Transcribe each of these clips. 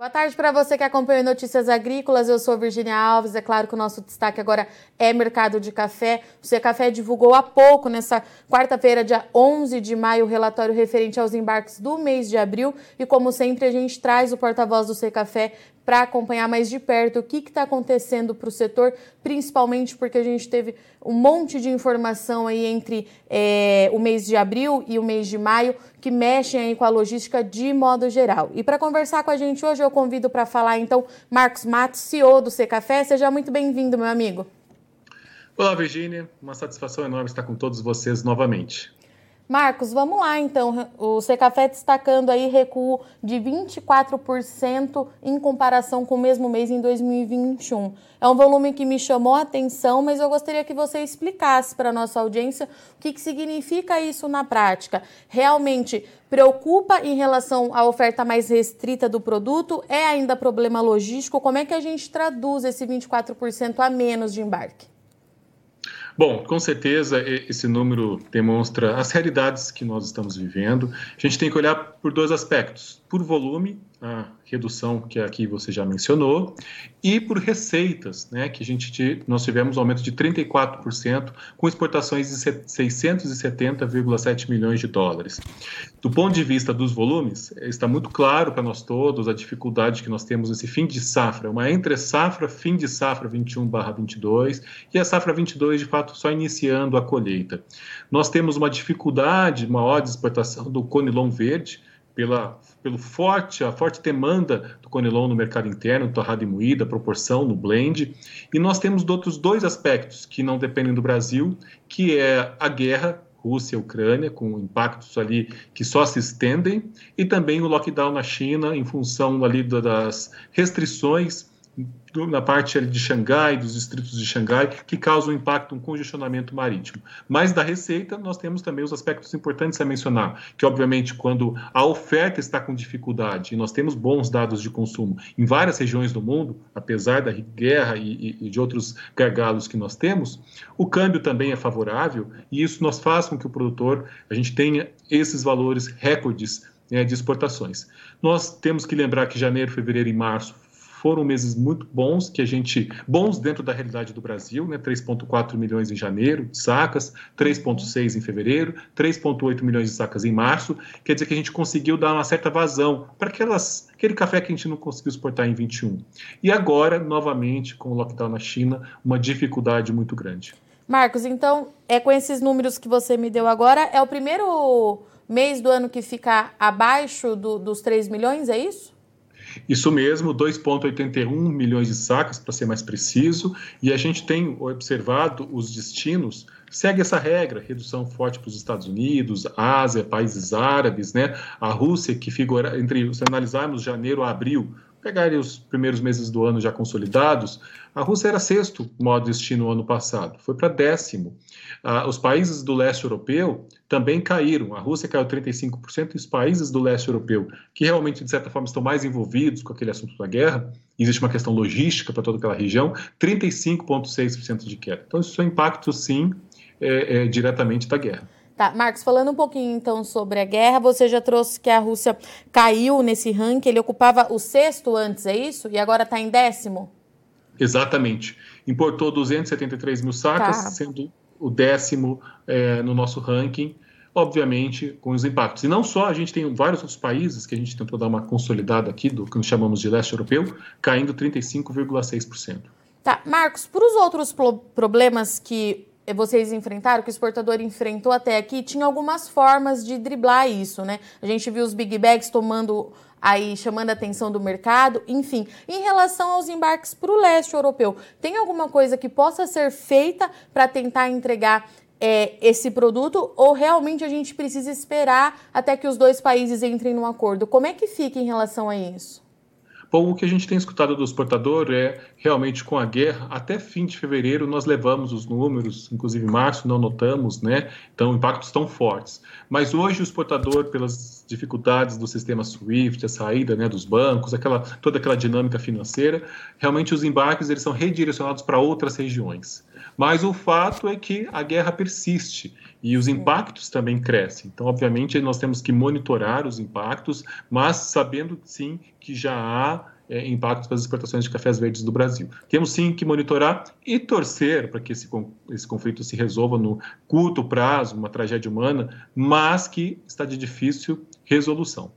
Boa tarde para você que acompanha Notícias Agrícolas. Eu sou Virginia Alves. É claro que o nosso destaque agora é mercado de café. O C Café divulgou há pouco, nessa quarta-feira, dia 11 de maio, o relatório referente aos embarques do mês de abril. E como sempre, a gente traz o porta-voz do C Café para acompanhar mais de perto o que está acontecendo para o setor, principalmente porque a gente teve um monte de informação aí entre é, o mês de abril e o mês de maio que mexem aí com a logística de modo geral. E para conversar com a gente hoje, eu convido para falar então Marcos Matos, CEO do C Café. Seja muito bem-vindo, meu amigo. Olá, Virginia. Uma satisfação enorme estar com todos vocês novamente. Marcos, vamos lá então. O Secafé destacando aí recuo de 24% em comparação com o mesmo mês em 2021. É um volume que me chamou a atenção, mas eu gostaria que você explicasse para a nossa audiência o que, que significa isso na prática. Realmente preocupa em relação à oferta mais restrita do produto? É ainda problema logístico? Como é que a gente traduz esse 24% a menos de embarque? Bom, com certeza esse número demonstra as realidades que nós estamos vivendo. A gente tem que olhar por dois aspectos: por volume a redução que aqui você já mencionou, e por receitas, né, que a gente nós tivemos um aumento de 34%, com exportações de 670,7 milhões de dólares. Do ponto de vista dos volumes, está muito claro para nós todos a dificuldade que nós temos nesse fim de safra, uma entre safra, fim de safra 21/22 e a safra 22 de fato só iniciando a colheita. Nós temos uma dificuldade maior de exportação do conilon verde, pela, pelo forte, a forte demanda do conilon no mercado interno, torrada e moída, proporção no blend. E nós temos outros dois aspectos que não dependem do Brasil, que é a guerra Rússia e Ucrânia, com impactos ali que só se estendem, e também o lockdown na China, em função ali das restrições na parte de Xangai, dos distritos de Xangai, que causam impacto, um congestionamento marítimo. Mas da receita, nós temos também os aspectos importantes a mencionar, que obviamente quando a oferta está com dificuldade e nós temos bons dados de consumo em várias regiões do mundo, apesar da guerra e, e de outros gargalos que nós temos, o câmbio também é favorável e isso nos faz com que o produtor, a gente tenha esses valores recordes né, de exportações. Nós temos que lembrar que janeiro, fevereiro e março foram meses muito bons, que a gente bons dentro da realidade do Brasil, né? 3.4 milhões em janeiro de sacas, 3.6 em fevereiro, 3.8 milhões de sacas em março. Quer dizer que a gente conseguiu dar uma certa vazão para aquelas aquele café que a gente não conseguiu exportar em 21. E agora, novamente, com o lockdown na China, uma dificuldade muito grande. Marcos, então, é com esses números que você me deu agora, é o primeiro mês do ano que fica abaixo do, dos 3 milhões, é isso? Isso mesmo, 2,81 milhões de sacas, para ser mais preciso, e a gente tem observado os destinos, segue essa regra, redução forte para os Estados Unidos, Ásia, países árabes, né? a Rússia, que figura, entre, se analisarmos janeiro a abril, pegar os primeiros meses do ano já consolidados, a Rússia era sexto modo destino no ano passado, foi para décimo. Ah, os países do leste europeu também caíram. A Rússia caiu 35% e os países do leste europeu, que realmente, de certa forma, estão mais envolvidos com aquele assunto da guerra, existe uma questão logística para toda aquela região, 35,6% de queda. Então, isso é impacto, sim, é, é, diretamente da guerra. Tá, Marcos, falando um pouquinho então sobre a guerra, você já trouxe que a Rússia caiu nesse ranking, ele ocupava o sexto antes, é isso? E agora está em décimo? Exatamente. Importou 273 mil sacas, tá. sendo o décimo é, no nosso ranking, obviamente com os impactos. E não só, a gente tem vários outros países que a gente tentou dar uma consolidada aqui, do que nós chamamos de leste europeu, caindo 35,6%. Tá, Marcos, para os outros problemas que vocês enfrentaram, que o exportador enfrentou até aqui, tinha algumas formas de driblar isso, né? A gente viu os big bags tomando aí chamando a atenção do mercado, enfim. Em relação aos embarques para o leste europeu, tem alguma coisa que possa ser feita para tentar entregar é, esse produto ou realmente a gente precisa esperar até que os dois países entrem num acordo? Como é que fica em relação a isso? Bom, o que a gente tem escutado do exportador é realmente com a guerra, até fim de fevereiro nós levamos os números, inclusive março não notamos, né? Então, impactos tão fortes. Mas hoje o exportador, pelas dificuldades do sistema SWIFT, a saída né, dos bancos, aquela, toda aquela dinâmica financeira, realmente os embarques eles são redirecionados para outras regiões. Mas o fato é que a guerra persiste e os impactos também crescem. Então, obviamente, nós temos que monitorar os impactos, mas sabendo sim que já há é, impactos para as exportações de cafés verdes do Brasil. Temos sim que monitorar e torcer para que esse, esse conflito se resolva no curto prazo, uma tragédia humana, mas que está de difícil resolução.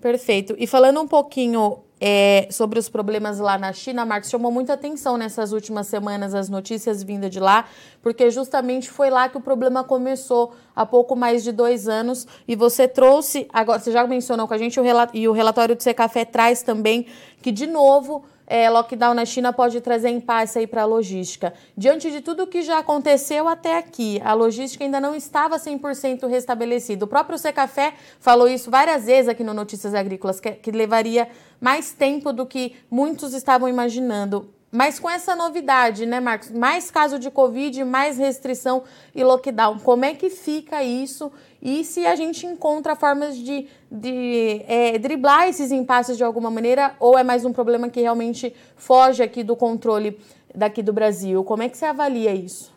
Perfeito. E falando um pouquinho é, sobre os problemas lá na China, Marcos, chamou muita atenção nessas últimas semanas as notícias vindas de lá, porque justamente foi lá que o problema começou há pouco mais de dois anos. E você trouxe, agora você já mencionou com a gente, o e o relatório do Secafé traz também que, de novo, é, lockdown na China pode trazer impasse aí para a logística. Diante de tudo que já aconteceu até aqui, a logística ainda não estava 100% restabelecida. O próprio Secafé falou isso várias vezes aqui no Notícias Agrícolas, que, que levaria mais tempo do que muitos estavam imaginando. Mas com essa novidade, né, Marcos? Mais caso de Covid, mais restrição e lockdown. Como é que fica isso? E se a gente encontra formas de, de é, driblar esses impasses de alguma maneira, ou é mais um problema que realmente foge aqui do controle daqui do Brasil? Como é que você avalia isso?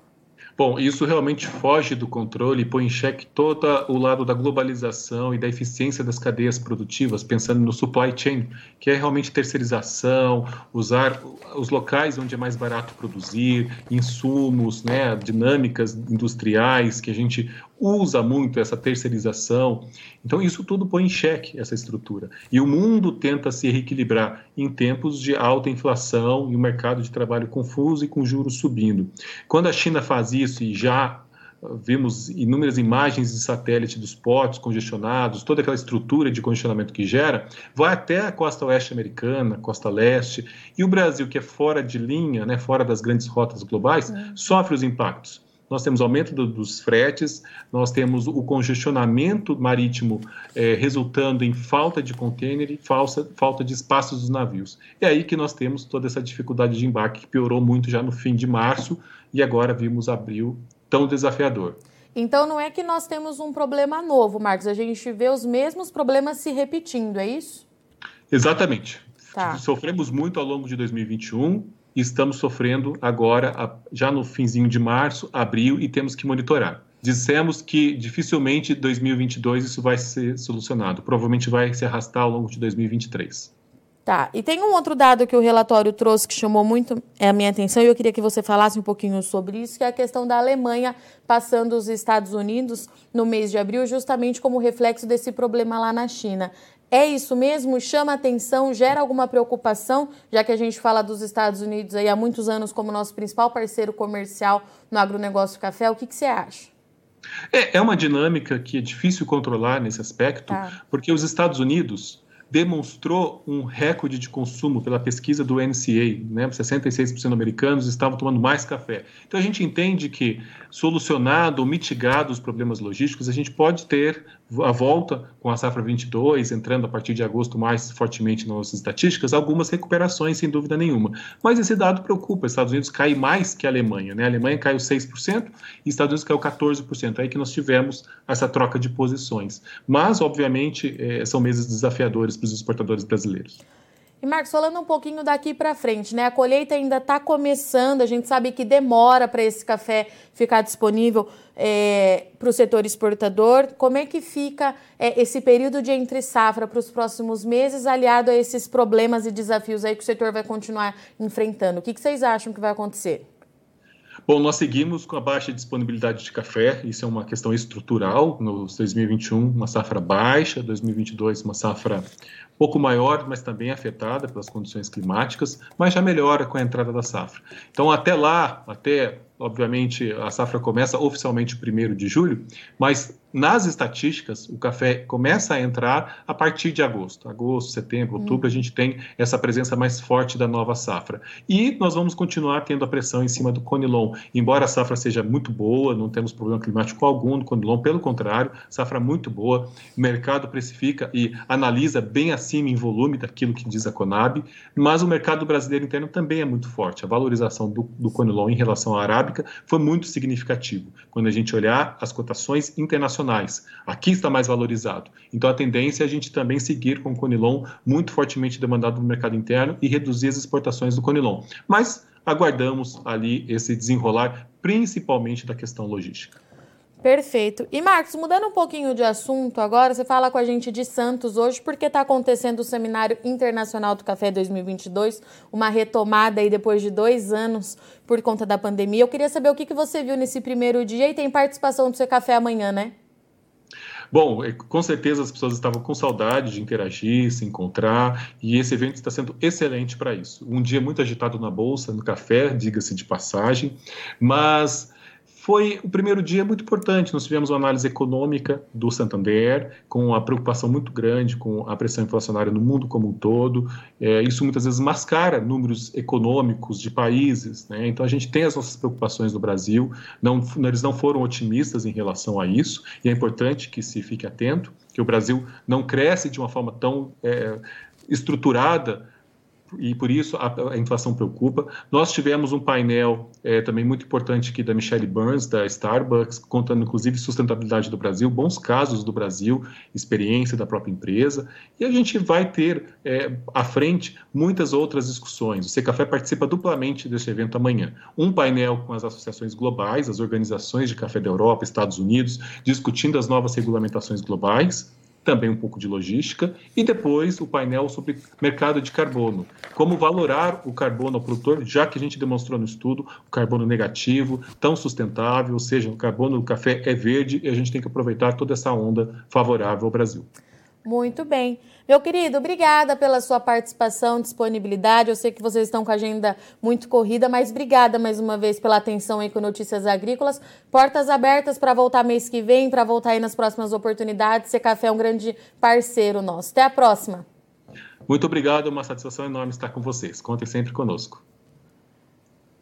Bom, isso realmente foge do controle e põe em xeque todo o lado da globalização e da eficiência das cadeias produtivas, pensando no supply chain, que é realmente terceirização, usar os locais onde é mais barato produzir, insumos, né, dinâmicas industriais que a gente usa muito essa terceirização. Então, isso tudo põe em xeque essa estrutura. E o mundo tenta se reequilibrar em tempos de alta inflação e um mercado de trabalho confuso e com juros subindo. Quando a China faz isso e já vimos inúmeras imagens de satélite dos portos congestionados, toda aquela estrutura de congestionamento que gera, vai até a costa oeste americana, costa leste, e o Brasil, que é fora de linha, né, fora das grandes rotas globais, uhum. sofre os impactos nós temos aumento do, dos fretes, nós temos o congestionamento marítimo é, resultando em falta de contêiner e falsa, falta de espaços dos navios. É aí que nós temos toda essa dificuldade de embarque que piorou muito já no fim de março e agora vimos abril tão desafiador. Então não é que nós temos um problema novo, Marcos, a gente vê os mesmos problemas se repetindo, é isso? Exatamente. Tá. Sofremos muito ao longo de 2021 e estamos sofrendo agora, já no finzinho de março, abril, e temos que monitorar. Dissemos que dificilmente 2022 isso vai ser solucionado, provavelmente vai se arrastar ao longo de 2023. Tá, e tem um outro dado que o relatório trouxe que chamou muito a minha atenção e eu queria que você falasse um pouquinho sobre isso, que é a questão da Alemanha passando os Estados Unidos no mês de abril, justamente como reflexo desse problema lá na China. É isso mesmo? Chama atenção? Gera alguma preocupação, já que a gente fala dos Estados Unidos aí há muitos anos como nosso principal parceiro comercial no agronegócio café? O que, que você acha? É, é uma dinâmica que é difícil controlar nesse aspecto, tá. porque os Estados Unidos demonstrou um recorde de consumo pela pesquisa do NCA, né? 66% dos americanos estavam tomando mais café. Então a gente entende que solucionado ou mitigado os problemas logísticos, a gente pode ter a volta com a safra 22, entrando a partir de agosto mais fortemente nas nossas estatísticas, algumas recuperações, sem dúvida nenhuma. Mas esse dado preocupa. Estados Unidos cai mais que a Alemanha. Né? A Alemanha caiu 6% e Estados Unidos caiu 14%. É aí que nós tivemos essa troca de posições. Mas, obviamente, é, são meses desafiadores para os exportadores brasileiros. E Marcos, falando um pouquinho daqui para frente, né? A colheita ainda está começando, a gente sabe que demora para esse café ficar disponível é, para o setor exportador. Como é que fica é, esse período de entre safra para os próximos meses, aliado a esses problemas e desafios aí que o setor vai continuar enfrentando? O que, que vocês acham que vai acontecer? Bom, nós seguimos com a baixa disponibilidade de café, isso é uma questão estrutural. No 2021, uma safra baixa, 2022, uma safra um pouco maior, mas também afetada pelas condições climáticas, mas já melhora com a entrada da safra. Então, até lá, até obviamente a safra começa oficialmente 1 de julho, mas nas estatísticas o café começa a entrar a partir de agosto. Agosto, setembro, outubro, a gente tem essa presença mais forte da nova safra. E nós vamos continuar tendo a pressão em cima do Conilon. Embora a safra seja muito boa, não temos problema climático algum no Conilon, pelo contrário, safra muito boa. O mercado precifica e analisa bem acima em volume daquilo que diz a Conab, mas o mercado brasileiro interno também é muito forte. A valorização do, do Conilon em relação à Arábica foi muito significativo. Quando a gente olhar as cotações internacionais, aqui está mais valorizado. Então a tendência é a gente também seguir com o Conilon muito fortemente demandado no mercado interno e reduzir as exportações do Conilon. Mas aguardamos ali esse desenrolar, principalmente da questão logística. Perfeito. E Marcos, mudando um pouquinho de assunto agora, você fala com a gente de Santos hoje, porque está acontecendo o Seminário Internacional do Café 2022, uma retomada aí depois de dois anos por conta da pandemia. Eu queria saber o que, que você viu nesse primeiro dia e tem participação do seu café amanhã, né? Bom, é, com certeza as pessoas estavam com saudade de interagir, se encontrar, e esse evento está sendo excelente para isso. Um dia muito agitado na bolsa, no café, diga-se de passagem, mas foi o primeiro dia muito importante. Nós tivemos uma análise econômica do Santander, com a preocupação muito grande com a pressão inflacionária no mundo como um todo. É, isso muitas vezes mascara números econômicos de países. Né? Então a gente tem as nossas preocupações no Brasil. Não, eles não foram otimistas em relação a isso, e é importante que se fique atento, que o Brasil não cresce de uma forma tão é, estruturada e por isso a, a, inflação preocupa. Nós tivemos um painel é, também muito importante aqui da Michelle Burns, da Starbucks, contando inclusive sustentabilidade do Brasil, bons casos do Brasil, experiência da própria empresa. E a gente vai ter é, à frente muitas outras discussões. O Secafé participa duplamente deste evento amanhã. Um painel com as associações globais, as organizações de café da Europa, Estados Unidos, discutindo as novas regulamentações globais também um pouco de logística, e depois o painel sobre mercado de carbono. Como valorar o carbono ao produtor, já que a gente demonstrou no estudo o carbono negativo, tão sustentável, ou seja, o carbono do café é verde e a gente tem que aproveitar toda essa onda favorável ao Brasil. Muito bem. Meu querido, obrigada pela sua participação, disponibilidade. Eu sei que vocês estão com a agenda muito corrida, mas obrigada mais uma vez pela atenção aí com Notícias Agrícolas. Portas abertas para voltar mês que vem, para voltar aí nas próximas oportunidades. Ser Café é um grande parceiro nosso. Até a próxima. Muito obrigado, uma satisfação enorme estar com vocês. Contem sempre conosco.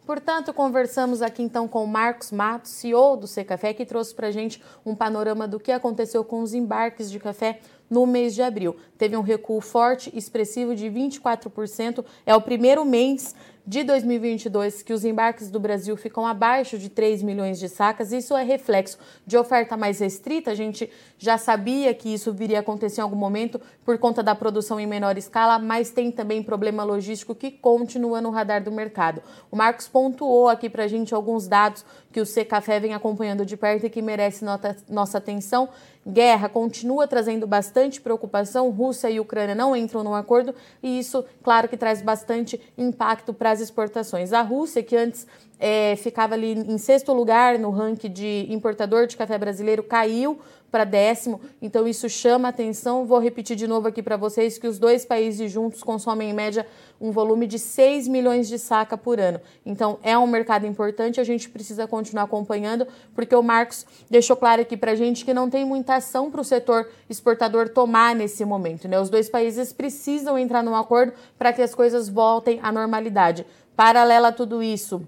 Portanto, conversamos aqui então com o Marcos Matos, CEO do Secafé, que trouxe para a gente um panorama do que aconteceu com os embarques de café no mês de abril. Teve um recuo forte, expressivo de 24%. É o primeiro mês de 2022 que os embarques do Brasil ficam abaixo de 3 milhões de sacas. Isso é reflexo de oferta mais restrita. A gente já sabia que isso viria a acontecer em algum momento por conta da produção em menor escala, mas tem também problema logístico que continua no radar do mercado. O Marcos pontuou aqui para a gente alguns dados que o C Café vem acompanhando de perto e que merece nota, nossa atenção. Guerra continua trazendo bastante preocupação. Rússia e Ucrânia não entram num acordo e isso, claro, que traz bastante impacto para as exportações. A Rússia, que antes é, ficava ali em sexto lugar no ranking de importador de café brasileiro, caiu para décimo, então isso chama atenção. Vou repetir de novo aqui para vocês que os dois países juntos consomem em média um volume de 6 milhões de saca por ano. Então é um mercado importante, a gente precisa continuar acompanhando, porque o Marcos deixou claro aqui para a gente que não tem muita ação para o setor exportador tomar nesse momento. Né? Os dois países precisam entrar num acordo para que as coisas voltem à normalidade. Paralela a tudo isso,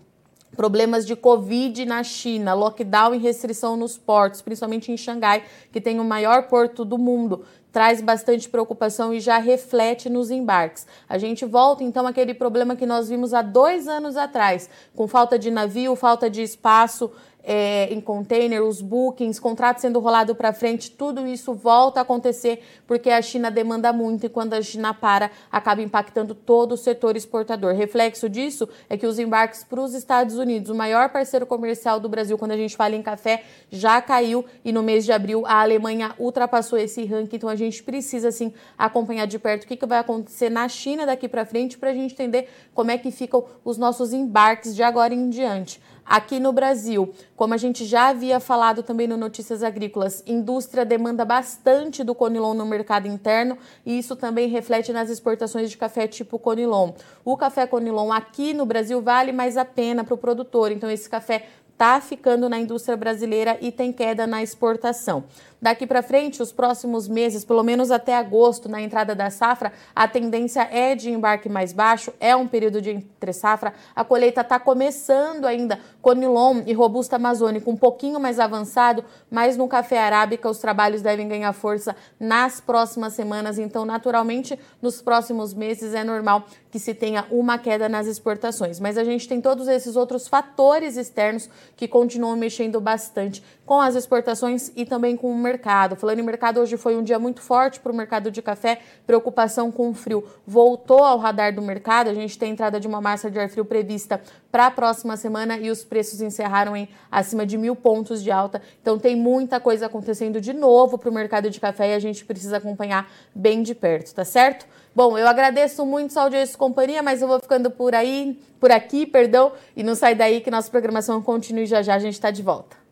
problemas de Covid na China, lockdown e restrição nos portos, principalmente em Xangai, que tem o maior porto do mundo, traz bastante preocupação e já reflete nos embarques. A gente volta então àquele problema que nós vimos há dois anos atrás, com falta de navio, falta de espaço é, em container, os bookings, contratos sendo rolado para frente, tudo isso volta a acontecer porque a China demanda muito e quando a China para, acaba impactando todo o setor exportador. Reflexo disso é que os embarques para os Estados Unidos, o maior parceiro comercial do Brasil, quando a gente fala em café, já caiu e no mês de abril a Alemanha ultrapassou esse ranking. Então a gente precisa assim acompanhar de perto o que, que vai acontecer na China daqui para frente para a gente entender como é que ficam os nossos embarques de agora em diante. Aqui no Brasil, como a gente já havia falado também no Notícias Agrícolas, indústria demanda bastante do Conilon no mercado interno e isso também reflete nas exportações de café tipo Conilon. O café Conilon aqui no Brasil vale mais a pena para o produtor, então esse café está ficando na indústria brasileira e tem queda na exportação. Daqui para frente, os próximos meses, pelo menos até agosto, na entrada da safra, a tendência é de embarque mais baixo, é um período de entre safra. A colheita está começando ainda, Conilon e Robusta Amazônica um pouquinho mais avançado, mas no café arábica os trabalhos devem ganhar força nas próximas semanas. Então, naturalmente, nos próximos meses é normal que se tenha uma queda nas exportações. Mas a gente tem todos esses outros fatores externos, que continuam mexendo bastante com as exportações e também com o mercado. Falando em mercado, hoje foi um dia muito forte para o mercado de café, preocupação com o frio voltou ao radar do mercado. A gente tem entrada de uma massa de ar frio prevista para a próxima semana e os preços encerraram em acima de mil pontos de alta. Então tem muita coisa acontecendo de novo para o mercado de café e a gente precisa acompanhar bem de perto, tá certo? Bom, eu agradeço muito sua audiência e companhia, mas eu vou ficando por aí, por aqui, perdão, e não sai daí que nossa programação continue já já, a gente está de volta.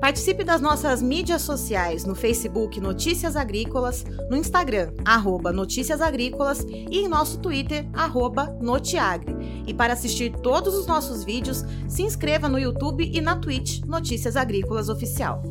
Participe das nossas mídias sociais no Facebook Notícias Agrícolas, no Instagram, arroba Notícias Agrícolas e em nosso Twitter, arroba Notiagre. E para assistir todos os nossos vídeos, se inscreva no YouTube e na Twitch Notícias Agrícolas Oficial.